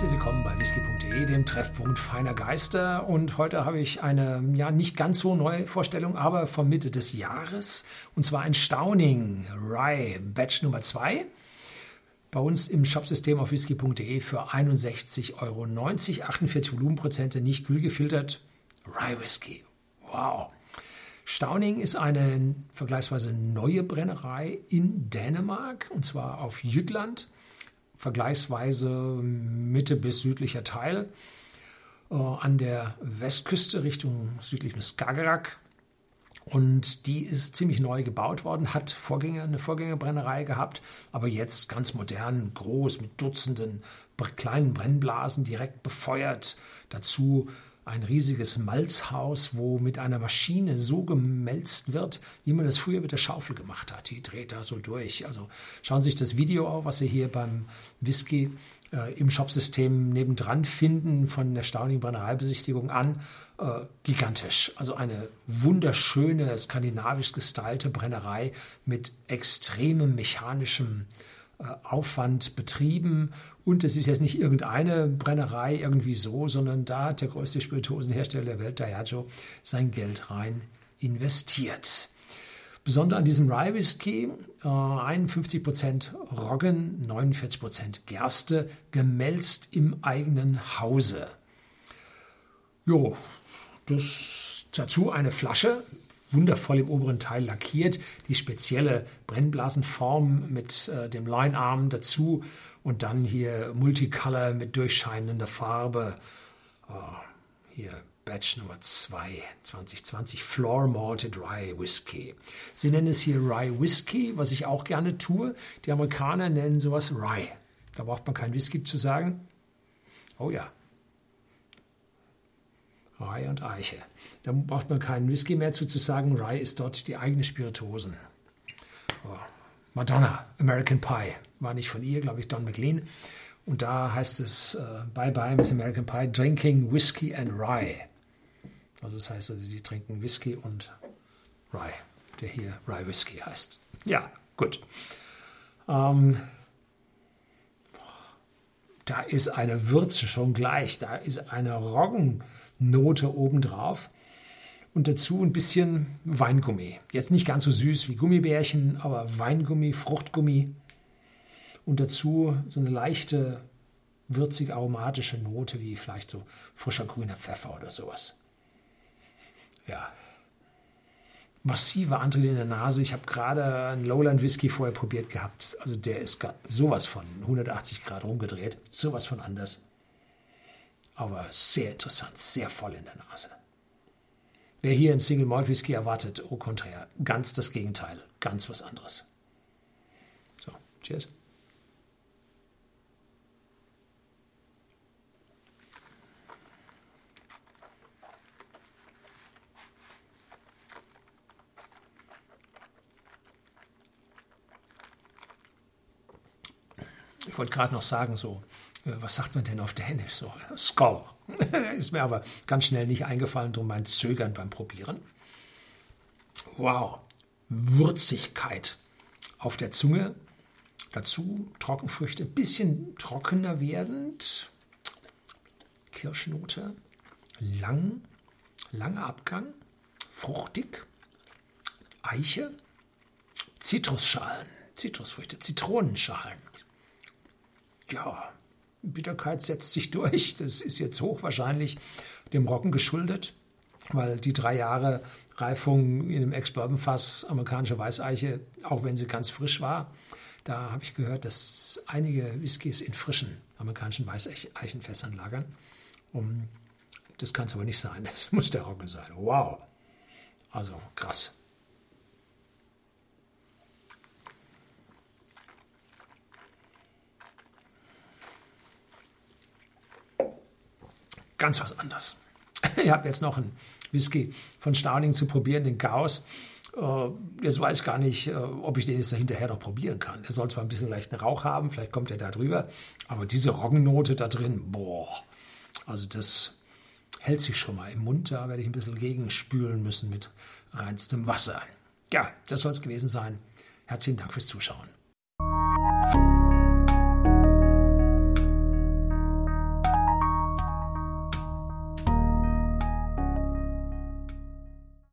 Herzlich willkommen bei whisky.de, dem Treffpunkt feiner Geister. Und heute habe ich eine ja nicht ganz so neue Vorstellung, aber von Mitte des Jahres. Und zwar ein Stauning Rye Batch Nummer 2. Bei uns im Shopsystem auf whisky.de für 61,90 Euro. 48 Volumenprozente, nicht kühl gefiltert. Rye Whisky. Wow. Stauning ist eine vergleichsweise neue Brennerei in Dänemark und zwar auf Jütland vergleichsweise Mitte bis südlicher Teil äh, an der Westküste Richtung südlichem Skagerrak. Und die ist ziemlich neu gebaut worden, hat Vorgänger, eine Vorgängerbrennerei gehabt, aber jetzt ganz modern, groß, mit Dutzenden kleinen Brennblasen direkt befeuert. Dazu ein riesiges Malzhaus, wo mit einer Maschine so gemälzt wird, wie man das früher mit der Schaufel gemacht hat. Die dreht da so durch. Also schauen Sie sich das Video auf, was Sie hier beim Whisky äh, im Shopsystem nebendran finden von der Stauning Brennereibesichtigung an. Äh, gigantisch. Also eine wunderschöne, skandinavisch gestylte Brennerei mit extremem mechanischem äh, Aufwand betrieben. Und es ist jetzt nicht irgendeine Brennerei irgendwie so, sondern da hat der größte Spirituosenhersteller der Welt, Diageo, sein Geld rein investiert. Besonders an diesem Rye Whisky, äh, 51% Roggen, 49% Gerste, gemälzt im eigenen Hause. Jo, das dazu eine Flasche wundervoll im oberen Teil lackiert, die spezielle Brennblasenform mit äh, dem Linearm dazu und dann hier Multicolor mit durchscheinender Farbe. Oh, hier Batch Nummer 2, 2020, Floor Malted Rye Whiskey. Sie nennen es hier Rye Whiskey, was ich auch gerne tue. Die Amerikaner nennen sowas Rye. Da braucht man kein Whisky zu sagen. Oh ja, Rye und Eiche. Da braucht man keinen Whisky mehr zu, zu sagen. Rye ist dort die eigene Spirituosen. Oh. Madonna, American Pie, war nicht von ihr, glaube ich, Don McLean. Und da heißt es äh, Bye Bye Miss American Pie, Drinking Whisky and Rye. Also das heißt, also die trinken Whisky und Rye, der hier Rye Whisky heißt. Ja, gut. Ähm, da ist eine Würze schon gleich, da ist eine Roggennote obendrauf und dazu ein bisschen Weingummi. Jetzt nicht ganz so süß wie Gummibärchen, aber Weingummi, Fruchtgummi und dazu so eine leichte würzig aromatische Note wie vielleicht so frischer grüner Pfeffer oder sowas. Ja, massiver Antrieb in der Nase. Ich habe gerade einen Lowland Whisky vorher probiert gehabt. Also der ist sowas von 180 Grad rumgedreht. Sowas von anders. Aber sehr interessant, sehr voll in der Nase. Wer hier einen Single Malt Whisky erwartet, au contraire, ganz das Gegenteil, ganz was anderes. So, cheers. Wollte gerade noch sagen, so, äh, was sagt man denn auf Dänisch? So, Skull. Ist mir aber ganz schnell nicht eingefallen, darum mein Zögern beim Probieren. Wow, Würzigkeit auf der Zunge. Dazu Trockenfrüchte, ein bisschen trockener werdend. Kirschnote, lang, langer Abgang, fruchtig, Eiche, Zitrusschalen, Zitrusfrüchte, Zitronenschalen ja, Bitterkeit setzt sich durch. Das ist jetzt hochwahrscheinlich dem Roggen geschuldet, weil die drei Jahre Reifung in einem Ex-Bourbon-Fass amerikanische Weißeiche, auch wenn sie ganz frisch war, da habe ich gehört, dass einige Whiskys in frischen amerikanischen Weißeichenfässern lagern. Um, das kann es aber nicht sein. Das muss der Roggen sein. Wow. Also krass. Ganz was anderes. Ich habe jetzt noch einen Whisky von Stauning zu probieren, den Chaos. Äh, jetzt weiß ich gar nicht, äh, ob ich den jetzt hinterher noch probieren kann. Er soll zwar ein bisschen leichten Rauch haben, vielleicht kommt er da drüber, aber diese Roggennote da drin, boah, also das hält sich schon mal im Mund. Da werde ich ein bisschen gegenspülen müssen mit reinstem Wasser. Ja, das soll es gewesen sein. Herzlichen Dank fürs Zuschauen.